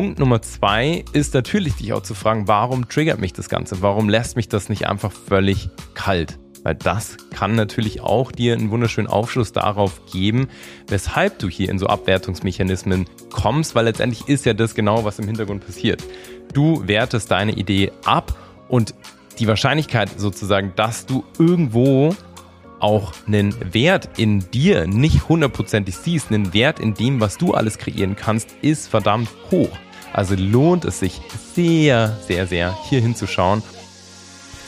Punkt Nummer zwei ist natürlich dich auch zu fragen, warum triggert mich das Ganze? Warum lässt mich das nicht einfach völlig kalt? Weil das kann natürlich auch dir einen wunderschönen Aufschluss darauf geben, weshalb du hier in so Abwertungsmechanismen kommst, weil letztendlich ist ja das genau, was im Hintergrund passiert. Du wertest deine Idee ab und die Wahrscheinlichkeit sozusagen, dass du irgendwo auch einen Wert in dir nicht hundertprozentig siehst, einen Wert in dem, was du alles kreieren kannst, ist verdammt hoch. Also lohnt es sich sehr, sehr, sehr hier hinzuschauen.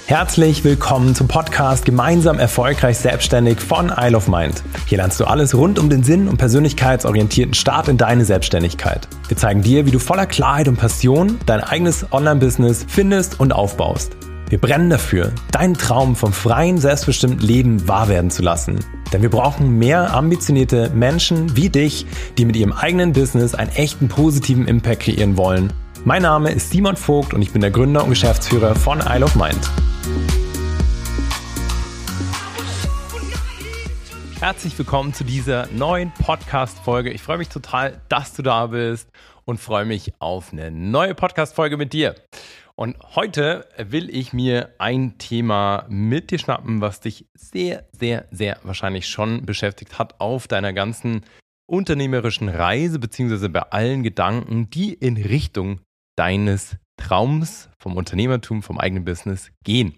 Herzlich willkommen zum Podcast Gemeinsam erfolgreich selbstständig von Isle of Mind. Hier lernst du alles rund um den Sinn und persönlichkeitsorientierten Start in deine Selbstständigkeit. Wir zeigen dir, wie du voller Klarheit und Passion dein eigenes Online-Business findest und aufbaust. Wir brennen dafür, deinen Traum vom freien, selbstbestimmten Leben wahr werden zu lassen. Denn wir brauchen mehr ambitionierte Menschen wie dich, die mit ihrem eigenen Business einen echten positiven Impact kreieren wollen. Mein Name ist Simon Vogt und ich bin der Gründer und Geschäftsführer von Isle of Mind. Herzlich willkommen zu dieser neuen Podcast-Folge. Ich freue mich total, dass du da bist und freue mich auf eine neue Podcast-Folge mit dir. Und heute will ich mir ein Thema mit dir schnappen, was dich sehr, sehr, sehr wahrscheinlich schon beschäftigt hat auf deiner ganzen unternehmerischen Reise, beziehungsweise bei allen Gedanken, die in Richtung deines Traums vom Unternehmertum, vom eigenen Business gehen.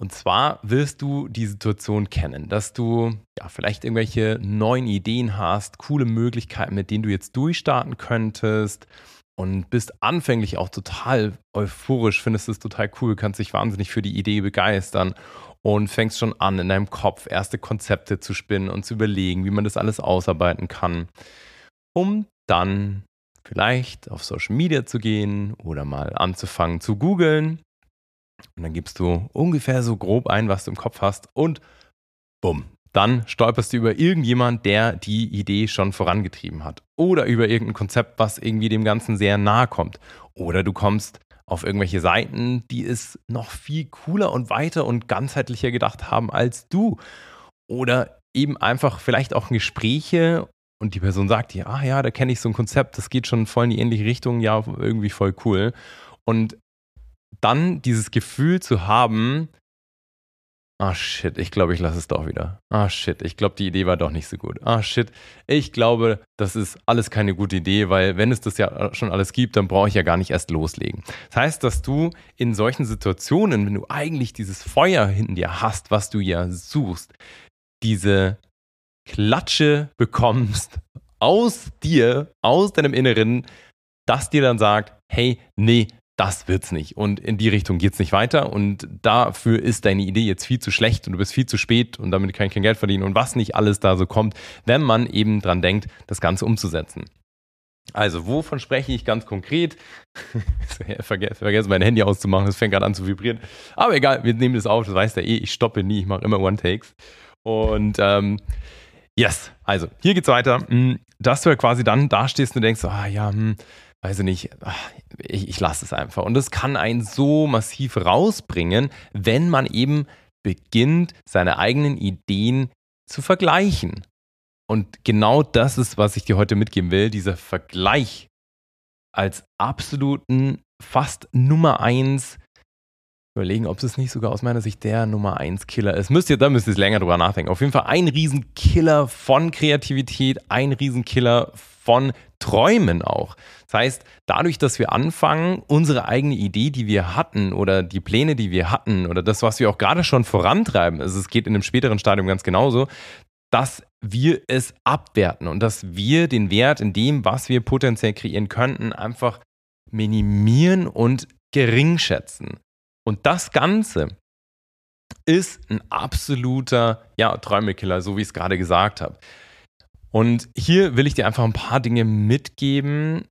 Und zwar wirst du die Situation kennen, dass du ja vielleicht irgendwelche neuen Ideen hast, coole Möglichkeiten, mit denen du jetzt durchstarten könntest und bist anfänglich auch total euphorisch, findest es total cool, kannst dich wahnsinnig für die Idee begeistern und fängst schon an, in deinem Kopf erste Konzepte zu spinnen und zu überlegen, wie man das alles ausarbeiten kann, um dann vielleicht auf Social Media zu gehen oder mal anzufangen zu googeln. Und dann gibst du ungefähr so grob ein, was du im Kopf hast und bumm, dann stolperst du über irgendjemand, der die Idee schon vorangetrieben hat. Oder über irgendein Konzept, was irgendwie dem Ganzen sehr nahe kommt. Oder du kommst auf irgendwelche Seiten, die es noch viel cooler und weiter und ganzheitlicher gedacht haben als du. Oder eben einfach vielleicht auch Gespräche und die Person sagt dir, ah ja, da kenne ich so ein Konzept, das geht schon voll in die ähnliche Richtung, ja, irgendwie voll cool. Und dann dieses Gefühl zu haben, Ah shit, ich glaube, ich lasse es doch wieder. Ah shit, ich glaube, die Idee war doch nicht so gut. Ah shit, ich glaube, das ist alles keine gute Idee, weil wenn es das ja schon alles gibt, dann brauche ich ja gar nicht erst loslegen. Das heißt, dass du in solchen Situationen, wenn du eigentlich dieses Feuer hinten dir hast, was du ja suchst, diese Klatsche bekommst aus dir, aus deinem Inneren, das dir dann sagt, hey, nee, das wird's nicht. Und in die Richtung geht's nicht weiter. Und dafür ist deine Idee jetzt viel zu schlecht und du bist viel zu spät und damit kann ich kein Geld verdienen und was nicht alles da so kommt, wenn man eben dran denkt, das Ganze umzusetzen. Also, wovon spreche ich ganz konkret? vergesse, vergesse mein Handy auszumachen, es fängt gerade an zu vibrieren. Aber egal, wir nehmen das auf, das weiß der eh, ich stoppe nie, ich mache immer One-Takes. Und ähm, yes, also, hier geht's weiter. Hm, dass du ja quasi dann da stehst und denkst, ah ja, hm, weiß ich nicht, ich, ich lasse es einfach. Und das kann einen so massiv rausbringen, wenn man eben beginnt, seine eigenen Ideen zu vergleichen. Und genau das ist, was ich dir heute mitgeben will, dieser Vergleich als absoluten, fast Nummer eins überlegen, ob es nicht sogar aus meiner Sicht der Nummer 1 Killer ist. Müsst ihr, da müsst ihr länger drüber nachdenken. Auf jeden Fall ein Riesenkiller von Kreativität, ein Riesenkiller von Träumen auch. Das heißt, dadurch, dass wir anfangen, unsere eigene Idee, die wir hatten oder die Pläne, die wir hatten oder das, was wir auch gerade schon vorantreiben, also es geht in einem späteren Stadium ganz genauso, dass wir es abwerten und dass wir den Wert in dem, was wir potenziell kreieren könnten, einfach minimieren und gering schätzen. Und das Ganze ist ein absoluter ja, Träumekiller, so wie ich es gerade gesagt habe. Und hier will ich dir einfach ein paar Dinge mitgeben,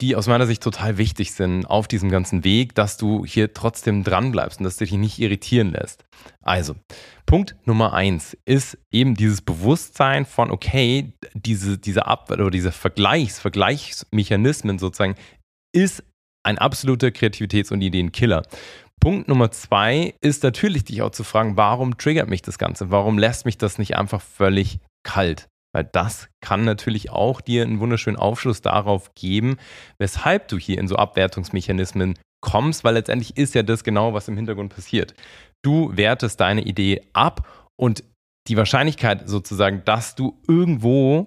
die aus meiner Sicht total wichtig sind auf diesem ganzen Weg, dass du hier trotzdem dran bleibst und dass du dich nicht irritieren lässt. Also, Punkt Nummer eins ist eben dieses Bewusstsein von, okay, diese, diese Ab- oder diese Vergleichs, Vergleichsmechanismen sozusagen ist ein absoluter Kreativitäts- und Ideenkiller. Punkt Nummer zwei ist natürlich dich auch zu fragen, warum triggert mich das Ganze? Warum lässt mich das nicht einfach völlig kalt? Weil das kann natürlich auch dir einen wunderschönen Aufschluss darauf geben, weshalb du hier in so Abwertungsmechanismen kommst, weil letztendlich ist ja das genau, was im Hintergrund passiert. Du wertest deine Idee ab und die Wahrscheinlichkeit sozusagen, dass du irgendwo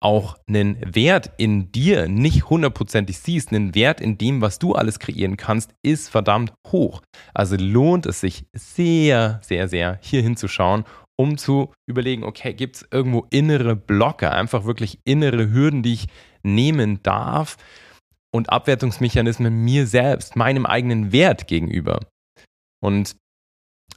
auch einen Wert in dir nicht hundertprozentig siehst, einen Wert in dem, was du alles kreieren kannst, ist verdammt hoch. Also lohnt es sich sehr, sehr, sehr hier hinzuschauen, um zu überlegen, okay, gibt es irgendwo innere Blocker, einfach wirklich innere Hürden, die ich nehmen darf und Abwertungsmechanismen mir selbst, meinem eigenen Wert gegenüber. Und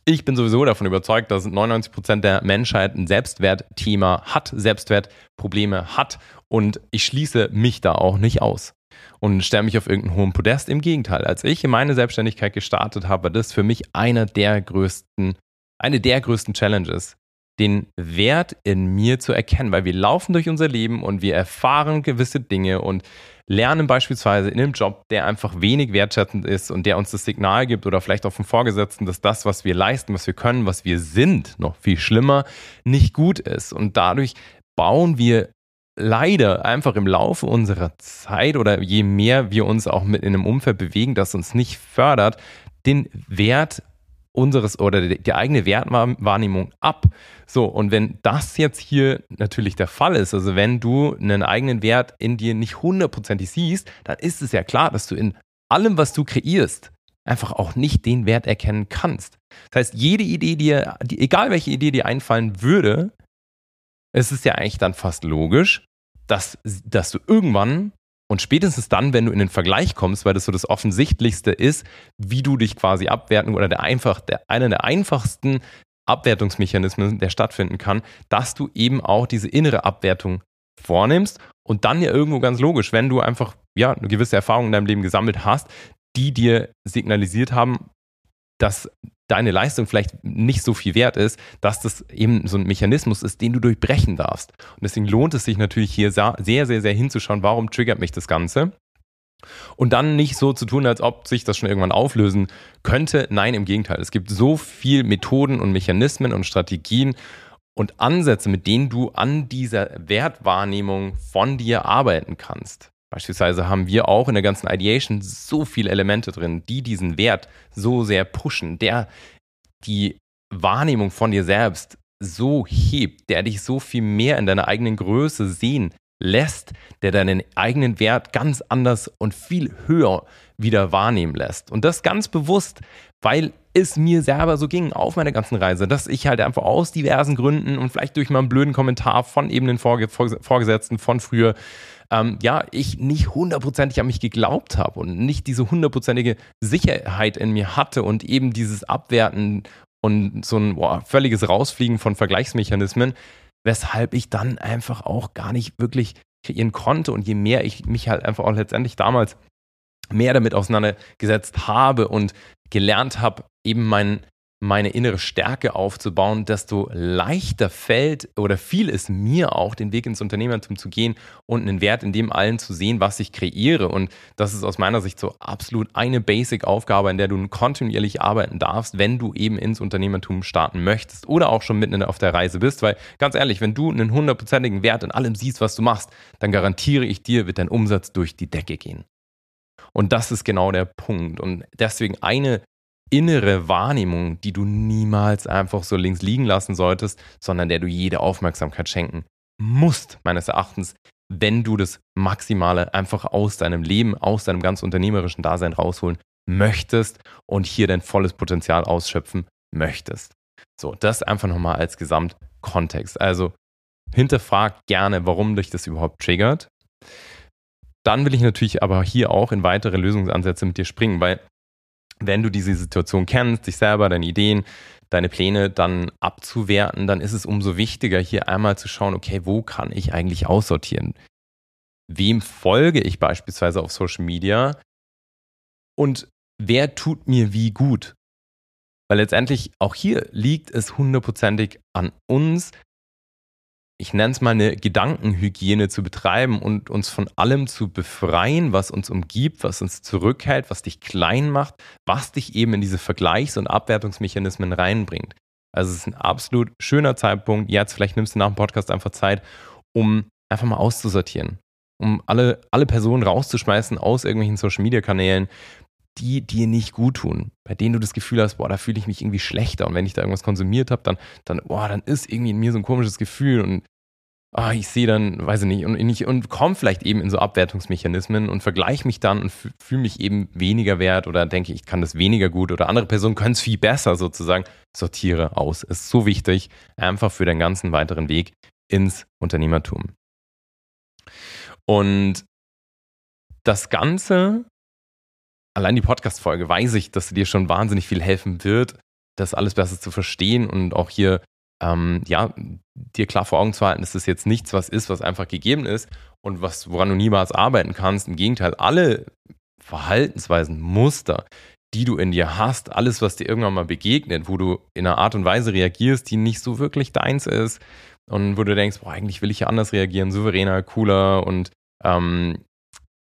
ich bin sowieso davon überzeugt, dass 99 Prozent der Menschheit ein Selbstwertthema hat, Selbstwertprobleme hat und ich schließe mich da auch nicht aus und stelle mich auf irgendeinen hohen Podest. Im Gegenteil, als ich in meine Selbstständigkeit gestartet habe, war das für mich einer der größten, eine der größten Challenges, den Wert in mir zu erkennen, weil wir laufen durch unser Leben und wir erfahren gewisse Dinge und lernen beispielsweise in einem Job, der einfach wenig wertschätzend ist und der uns das Signal gibt oder vielleicht auch vom Vorgesetzten, dass das, was wir leisten, was wir können, was wir sind, noch viel schlimmer, nicht gut ist. Und dadurch bauen wir leider einfach im Laufe unserer Zeit oder je mehr wir uns auch mit in einem Umfeld bewegen, das uns nicht fördert, den Wert unseres oder die, eigene Wertwahrnehmung ab. So, und wenn das jetzt hier natürlich der Fall ist, also wenn du einen eigenen Wert in dir nicht hundertprozentig siehst, dann ist es ja klar, dass du in allem, was du kreierst, einfach auch nicht den Wert erkennen kannst. Das heißt, jede Idee dir, egal welche Idee dir einfallen würde, es ist ja eigentlich dann fast logisch, dass, dass du irgendwann und spätestens dann, wenn du in den Vergleich kommst, weil das so das Offensichtlichste ist, wie du dich quasi abwerten oder der einfach, der, einer der einfachsten Abwertungsmechanismen, der stattfinden kann, dass du eben auch diese innere Abwertung vornimmst und dann ja irgendwo ganz logisch, wenn du einfach ja eine gewisse Erfahrung in deinem Leben gesammelt hast, die dir signalisiert haben, dass deine Leistung vielleicht nicht so viel wert ist, dass das eben so ein Mechanismus ist, den du durchbrechen darfst. Und deswegen lohnt es sich natürlich hier sehr, sehr, sehr hinzuschauen, warum triggert mich das Ganze. Und dann nicht so zu tun, als ob sich das schon irgendwann auflösen könnte. Nein, im Gegenteil. Es gibt so viele Methoden und Mechanismen und Strategien und Ansätze, mit denen du an dieser Wertwahrnehmung von dir arbeiten kannst. Beispielsweise haben wir auch in der ganzen Ideation so viele Elemente drin, die diesen Wert so sehr pushen, der die Wahrnehmung von dir selbst so hebt, der dich so viel mehr in deiner eigenen Größe sehen lässt, der deinen eigenen Wert ganz anders und viel höher wieder wahrnehmen lässt. Und das ganz bewusst, weil es mir selber so ging auf meiner ganzen Reise, dass ich halt einfach aus diversen Gründen und vielleicht durch mal einen blöden Kommentar von eben den Vorgesetzten von früher ähm, ja, ich nicht hundertprozentig an mich geglaubt habe und nicht diese hundertprozentige Sicherheit in mir hatte und eben dieses Abwerten und so ein boah, völliges Rausfliegen von Vergleichsmechanismen, weshalb ich dann einfach auch gar nicht wirklich kreieren konnte. Und je mehr ich mich halt einfach auch letztendlich damals mehr damit auseinandergesetzt habe und gelernt habe, eben meinen meine innere Stärke aufzubauen, desto leichter fällt oder fiel es mir auch, den Weg ins Unternehmertum zu gehen und einen Wert in dem allen zu sehen, was ich kreiere. Und das ist aus meiner Sicht so absolut eine Basic-Aufgabe, in der du kontinuierlich arbeiten darfst, wenn du eben ins Unternehmertum starten möchtest oder auch schon mitten auf der Reise bist. Weil ganz ehrlich, wenn du einen hundertprozentigen Wert in allem siehst, was du machst, dann garantiere ich dir, wird dein Umsatz durch die Decke gehen. Und das ist genau der Punkt. Und deswegen eine innere Wahrnehmung, die du niemals einfach so links liegen lassen solltest, sondern der du jede Aufmerksamkeit schenken musst, meines Erachtens, wenn du das Maximale einfach aus deinem Leben, aus deinem ganz unternehmerischen Dasein rausholen möchtest und hier dein volles Potenzial ausschöpfen möchtest. So, das einfach nochmal als Gesamtkontext. Also hinterfrag gerne, warum dich das überhaupt triggert. Dann will ich natürlich aber hier auch in weitere Lösungsansätze mit dir springen, weil wenn du diese Situation kennst, dich selber, deine Ideen, deine Pläne dann abzuwerten, dann ist es umso wichtiger, hier einmal zu schauen, okay, wo kann ich eigentlich aussortieren? Wem folge ich beispielsweise auf Social Media? Und wer tut mir wie gut? Weil letztendlich auch hier liegt es hundertprozentig an uns, ich nenne es mal eine Gedankenhygiene zu betreiben und uns von allem zu befreien, was uns umgibt, was uns zurückhält, was dich klein macht, was dich eben in diese Vergleichs- und Abwertungsmechanismen reinbringt. Also es ist ein absolut schöner Zeitpunkt. Jetzt vielleicht nimmst du nach dem Podcast einfach Zeit, um einfach mal auszusortieren, um alle, alle Personen rauszuschmeißen aus irgendwelchen Social Media Kanälen, die dir nicht gut tun, bei denen du das Gefühl hast, boah, da fühle ich mich irgendwie schlechter und wenn ich da irgendwas konsumiert habe, dann, dann, boah, dann ist irgendwie in mir so ein komisches Gefühl und ah, ich sehe dann, weiß ich nicht, und, ich, und komme vielleicht eben in so Abwertungsmechanismen und vergleiche mich dann und fühle mich eben weniger wert oder denke, ich kann das weniger gut oder andere Personen können es viel besser sozusagen. Sortiere aus. Ist so wichtig, einfach für den ganzen weiteren Weg ins Unternehmertum. Und das Ganze, allein die Podcast-Folge, weiß ich, dass dir schon wahnsinnig viel helfen wird, das alles besser zu verstehen und auch hier ähm, ja, dir klar vor Augen zu halten, dass das jetzt nichts was ist, was einfach gegeben ist und was, woran du niemals arbeiten kannst. Im Gegenteil, alle Verhaltensweisen, Muster, die du in dir hast, alles, was dir irgendwann mal begegnet, wo du in einer Art und Weise reagierst, die nicht so wirklich deins ist und wo du denkst, boah, eigentlich will ich ja anders reagieren, souveräner, cooler und ähm,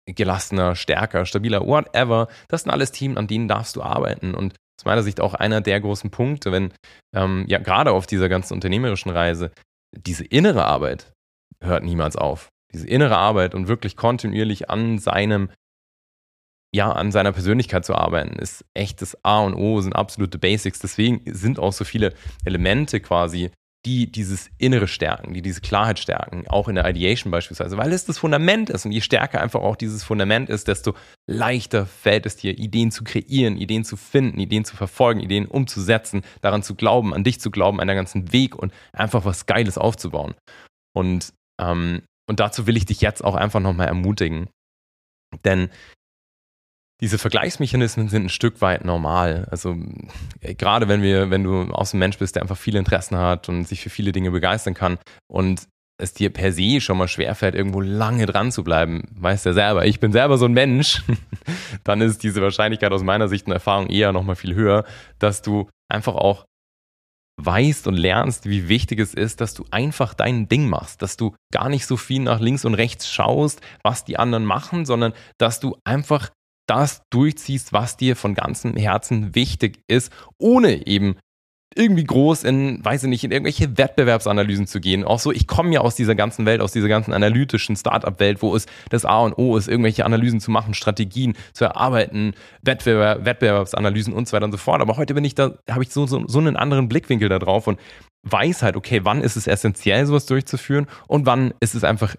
gelassener, stärker, stabiler, whatever. Das sind alles Themen, an denen darfst du arbeiten und aus meiner Sicht auch einer der großen Punkte, wenn ähm, ja gerade auf dieser ganzen unternehmerischen Reise diese innere Arbeit hört niemals auf. Diese innere Arbeit und wirklich kontinuierlich an seinem ja, an seiner Persönlichkeit zu arbeiten, ist echt das A und O, sind absolute Basics. Deswegen sind auch so viele Elemente quasi die dieses Innere stärken, die diese Klarheit stärken, auch in der Ideation beispielsweise, weil es das Fundament ist und je stärker einfach auch dieses Fundament ist, desto leichter fällt es dir, Ideen zu kreieren, Ideen zu finden, Ideen zu verfolgen, Ideen umzusetzen, daran zu glauben, an dich zu glauben, an der ganzen Weg und einfach was Geiles aufzubauen. Und, ähm, und dazu will ich dich jetzt auch einfach nochmal ermutigen. Denn diese Vergleichsmechanismen sind ein Stück weit normal. Also äh, gerade wenn wir, wenn du aus einem Mensch bist, der einfach viele Interessen hat und sich für viele Dinge begeistern kann und es dir per se schon mal schwerfällt, irgendwo lange dran zu bleiben, weißt du ja selber, ich bin selber so ein Mensch, dann ist diese Wahrscheinlichkeit aus meiner Sicht und Erfahrung eher noch mal viel höher, dass du einfach auch weißt und lernst, wie wichtig es ist, dass du einfach dein Ding machst, dass du gar nicht so viel nach links und rechts schaust, was die anderen machen, sondern dass du einfach das durchziehst, was dir von ganzem Herzen wichtig ist, ohne eben irgendwie groß in, weiß ich nicht, in irgendwelche Wettbewerbsanalysen zu gehen. Auch so, ich komme ja aus dieser ganzen Welt, aus dieser ganzen analytischen Startup-Welt, wo es das A und O ist, irgendwelche Analysen zu machen, Strategien zu erarbeiten, Wettbewerb, Wettbewerbsanalysen und so weiter und so fort. Aber heute bin ich da, habe ich so, so, so einen anderen Blickwinkel da drauf und weiß halt, okay, wann ist es essentiell, sowas durchzuführen und wann ist es einfach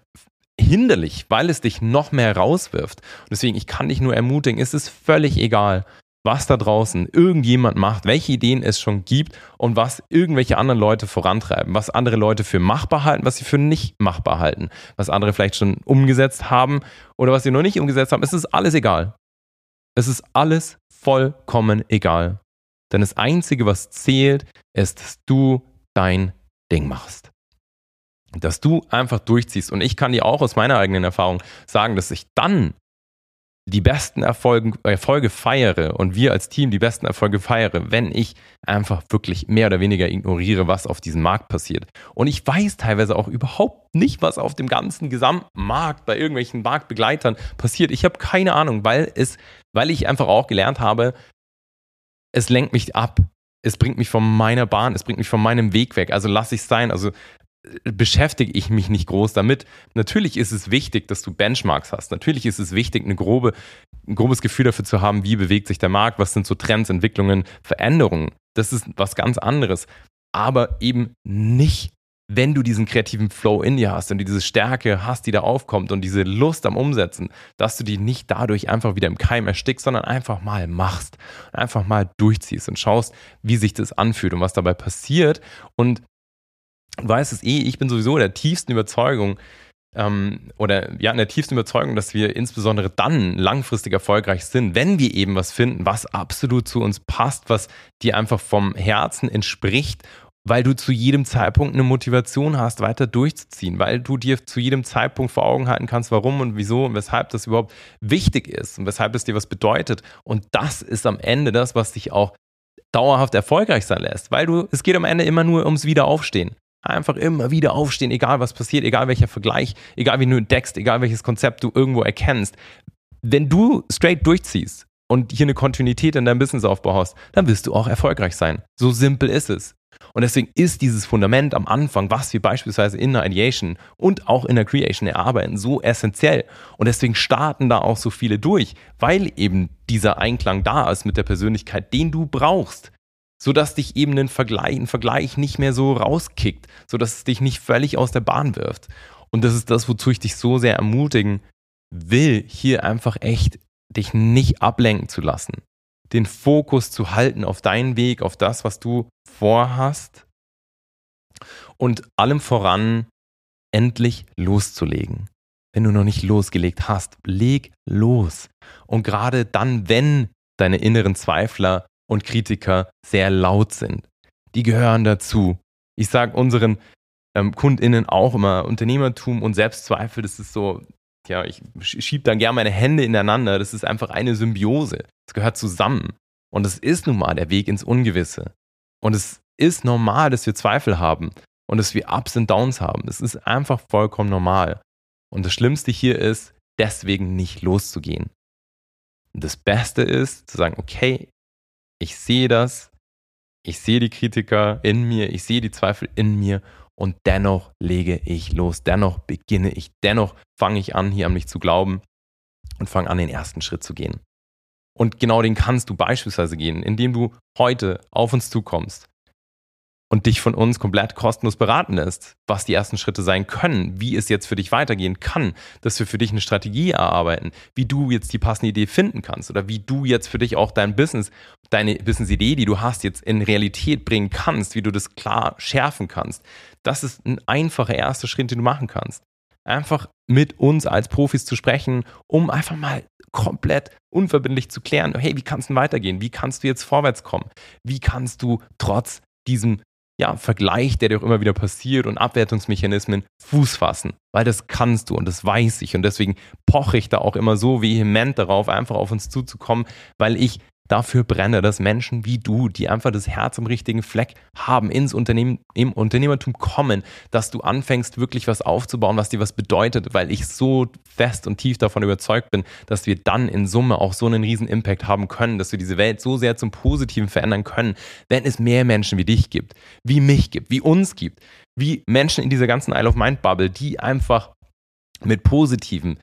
hinderlich, weil es dich noch mehr rauswirft. Und deswegen, ich kann dich nur ermutigen, es ist völlig egal, was da draußen irgendjemand macht, welche Ideen es schon gibt und was irgendwelche anderen Leute vorantreiben, was andere Leute für machbar halten, was sie für nicht machbar halten, was andere vielleicht schon umgesetzt haben oder was sie noch nicht umgesetzt haben. Es ist alles egal. Es ist alles vollkommen egal. Denn das Einzige, was zählt, ist, dass du dein Ding machst dass du einfach durchziehst. Und ich kann dir auch aus meiner eigenen Erfahrung sagen, dass ich dann die besten Erfolge, Erfolge feiere und wir als Team die besten Erfolge feiere, wenn ich einfach wirklich mehr oder weniger ignoriere, was auf diesem Markt passiert. Und ich weiß teilweise auch überhaupt nicht, was auf dem ganzen Gesamtmarkt bei irgendwelchen Marktbegleitern passiert. Ich habe keine Ahnung, weil es, weil ich einfach auch gelernt habe, es lenkt mich ab. Es bringt mich von meiner Bahn, es bringt mich von meinem Weg weg. Also lasse ich es sein. Also beschäftige ich mich nicht groß damit. Natürlich ist es wichtig, dass du Benchmarks hast. Natürlich ist es wichtig, eine grobe, ein grobes Gefühl dafür zu haben, wie bewegt sich der Markt, was sind so Trends, Entwicklungen, Veränderungen. Das ist was ganz anderes. Aber eben nicht, wenn du diesen kreativen Flow in dir hast und diese Stärke hast, die da aufkommt und diese Lust am Umsetzen, dass du die nicht dadurch einfach wieder im Keim erstickst, sondern einfach mal machst, einfach mal durchziehst und schaust, wie sich das anfühlt und was dabei passiert und du weißt es eh, ich bin sowieso der tiefsten Überzeugung, ähm, oder ja, in der tiefsten Überzeugung, dass wir insbesondere dann langfristig erfolgreich sind, wenn wir eben was finden, was absolut zu uns passt, was dir einfach vom Herzen entspricht, weil du zu jedem Zeitpunkt eine Motivation hast, weiter durchzuziehen, weil du dir zu jedem Zeitpunkt vor Augen halten kannst, warum und wieso und weshalb das überhaupt wichtig ist und weshalb es dir was bedeutet. Und das ist am Ende das, was dich auch dauerhaft erfolgreich sein lässt, weil du, es geht am Ende immer nur ums Wiederaufstehen. Einfach immer wieder aufstehen, egal was passiert, egal welcher Vergleich, egal wie du entdeckst, egal welches Konzept du irgendwo erkennst. Wenn du straight durchziehst und hier eine Kontinuität in deinem Business aufbaust, dann wirst du auch erfolgreich sein. So simpel ist es. Und deswegen ist dieses Fundament am Anfang, was wir beispielsweise in der Ideation und auch in der Creation erarbeiten, so essentiell. Und deswegen starten da auch so viele durch, weil eben dieser Einklang da ist mit der Persönlichkeit, den du brauchst sodass dich eben ein Vergleich, ein Vergleich nicht mehr so rauskickt, sodass es dich nicht völlig aus der Bahn wirft. Und das ist das, wozu ich dich so sehr ermutigen will, hier einfach echt dich nicht ablenken zu lassen, den Fokus zu halten auf deinen Weg, auf das, was du vorhast und allem voran endlich loszulegen. Wenn du noch nicht losgelegt hast, leg los. Und gerade dann, wenn deine inneren Zweifler und Kritiker sehr laut sind, die gehören dazu. Ich sage unseren ähm, KundInnen auch immer, Unternehmertum und Selbstzweifel, das ist so ja, ich schiebe dann gerne meine Hände ineinander. Das ist einfach eine Symbiose. Es gehört zusammen. Und es ist nun mal der Weg ins Ungewisse. Und es ist normal, dass wir Zweifel haben und dass wir Ups und Downs haben. Es ist einfach vollkommen normal. Und das Schlimmste hier ist, deswegen nicht loszugehen. Das Beste ist, zu sagen, okay, ich sehe das, ich sehe die Kritiker in mir, ich sehe die Zweifel in mir. Und dennoch lege ich los, dennoch beginne ich, dennoch fange ich an, hier an mich zu glauben und fange an, den ersten Schritt zu gehen. Und genau den kannst du beispielsweise gehen, indem du heute auf uns zukommst und dich von uns komplett kostenlos beraten lässt, was die ersten Schritte sein können, wie es jetzt für dich weitergehen kann, dass wir für dich eine Strategie erarbeiten, wie du jetzt die passende Idee finden kannst oder wie du jetzt für dich auch dein Business, deine Business-Idee, die du hast, jetzt in Realität bringen kannst, wie du das klar schärfen kannst. Das ist ein einfacher erster Schritt, den du machen kannst. Einfach mit uns als Profis zu sprechen, um einfach mal komplett unverbindlich zu klären, hey, wie kannst du weitergehen? Wie kannst du jetzt vorwärts kommen? Wie kannst du trotz diesem ja, Vergleich, der dir auch immer wieder passiert und Abwertungsmechanismen Fuß fassen, weil das kannst du und das weiß ich. Und deswegen poche ich da auch immer so vehement darauf, einfach auf uns zuzukommen, weil ich dafür brenne, dass Menschen wie du, die einfach das Herz am richtigen Fleck haben, ins Unternehmen, im Unternehmertum kommen, dass du anfängst, wirklich was aufzubauen, was dir was bedeutet, weil ich so fest und tief davon überzeugt bin, dass wir dann in Summe auch so einen riesen Impact haben können, dass wir diese Welt so sehr zum Positiven verändern können, wenn es mehr Menschen wie dich gibt, wie mich gibt, wie uns gibt, wie Menschen in dieser ganzen Isle of Mind Bubble, die einfach mit positiven,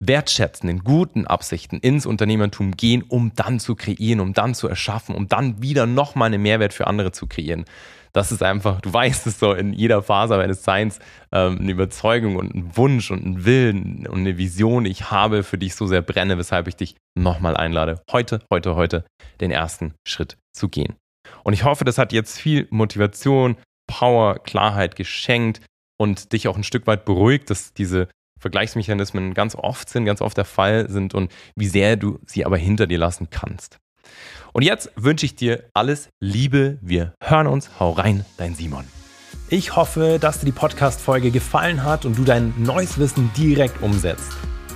wertschätzenden, guten Absichten ins Unternehmertum gehen, um dann zu kreieren, um dann zu erschaffen, um dann wieder nochmal einen Mehrwert für andere zu kreieren. Das ist einfach, du weißt es so in jeder Phase meines Seins, ähm, eine Überzeugung und ein Wunsch und ein Willen und eine Vision, ich habe, für die ich so sehr brenne, weshalb ich dich nochmal einlade, heute, heute, heute den ersten Schritt zu gehen. Und ich hoffe, das hat jetzt viel Motivation, Power, Klarheit geschenkt und dich auch ein Stück weit beruhigt, dass diese Vergleichsmechanismen ganz oft sind, ganz oft der Fall sind und wie sehr du sie aber hinter dir lassen kannst. Und jetzt wünsche ich dir alles Liebe. Wir hören uns. Hau rein, dein Simon. Ich hoffe, dass dir die Podcast-Folge gefallen hat und du dein neues Wissen direkt umsetzt.